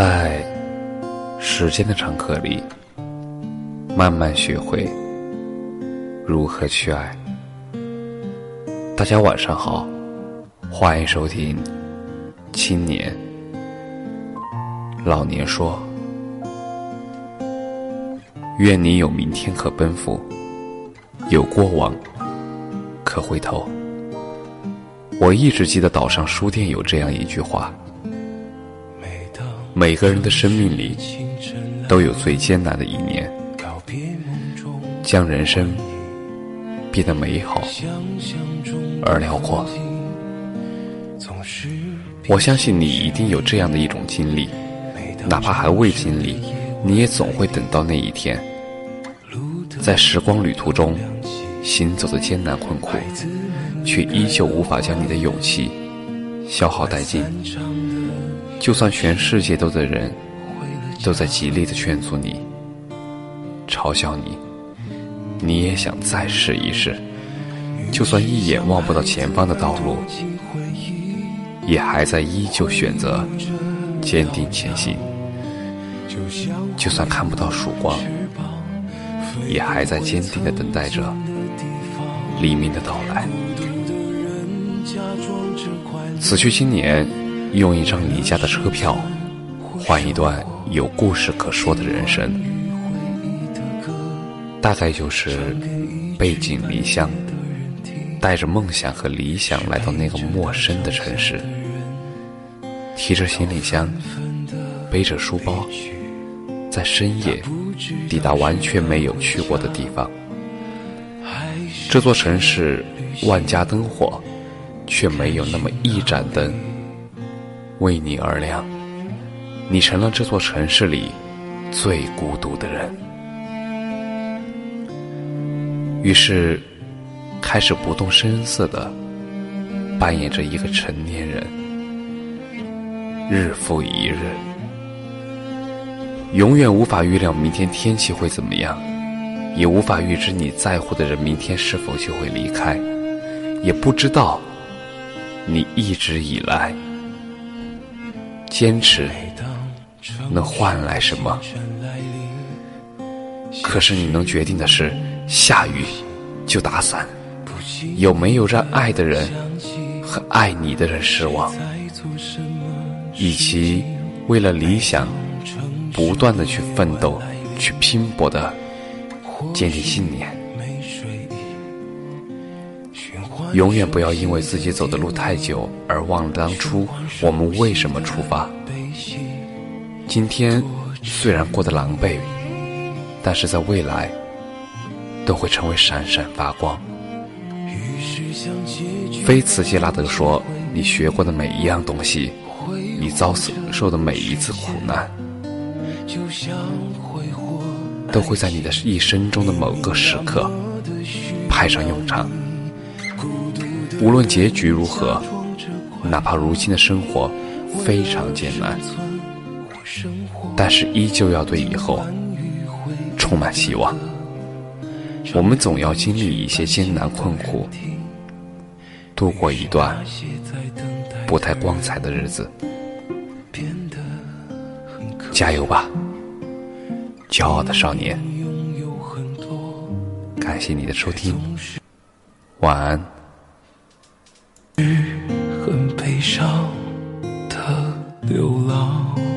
在时间的长河里，慢慢学会如何去爱。大家晚上好，欢迎收听《青年老年说》。愿你有明天可奔赴，有过往可回头。我一直记得岛上书店有这样一句话。每个人的生命里，都有最艰难的一年，将人生变得美好而辽阔。我相信你一定有这样的一种经历，哪怕还未经历，你也总会等到那一天。在时光旅途中，行走的艰难困苦，却依旧无法将你的勇气消耗殆尽。就算全世界都的人都在极力的劝阻你、嘲笑你，你也想再试一试。就算一眼望不到前方的道路，也还在依旧选择坚定前行。就算看不到曙光，也还在坚定的等待着黎明的到来。此去经年。用一张离家的车票，换一段有故事可说的人生，大概就是背井离乡，带着梦想和理想来到那个陌生的城市，提着行李箱，背着书包，在深夜抵达完全没有去过的地方。这座城市万家灯火，却没有那么一盏灯。为你而亮，你成了这座城市里最孤独的人。于是，开始不动声色的扮演着一个成年人，日复一日，永远无法预料明天天气会怎么样，也无法预知你在乎的人明天是否就会离开，也不知道你一直以来。坚持能换来什么？可是你能决定的是，下雨就打伞。有没有让爱的人和爱你的人失望？以及为了理想不断的去奋斗、去拼搏的坚定信念？永远不要因为自己走的路太久而忘了当初我们为什么出发。今天虽然过得狼狈，但是在未来都会成为闪闪发光。菲茨杰拉德说：“你学过的每一样东西，你遭受的每一次苦难，都会在你的一生中的某个时刻派上用场。”无论结局如何，哪怕如今的生活非常艰难，但是依旧要对以后充满希望。我们总要经历一些艰难困苦，度过一段不太光彩的日子。加油吧，骄傲的少年！感谢你的收听，晚安。流浪。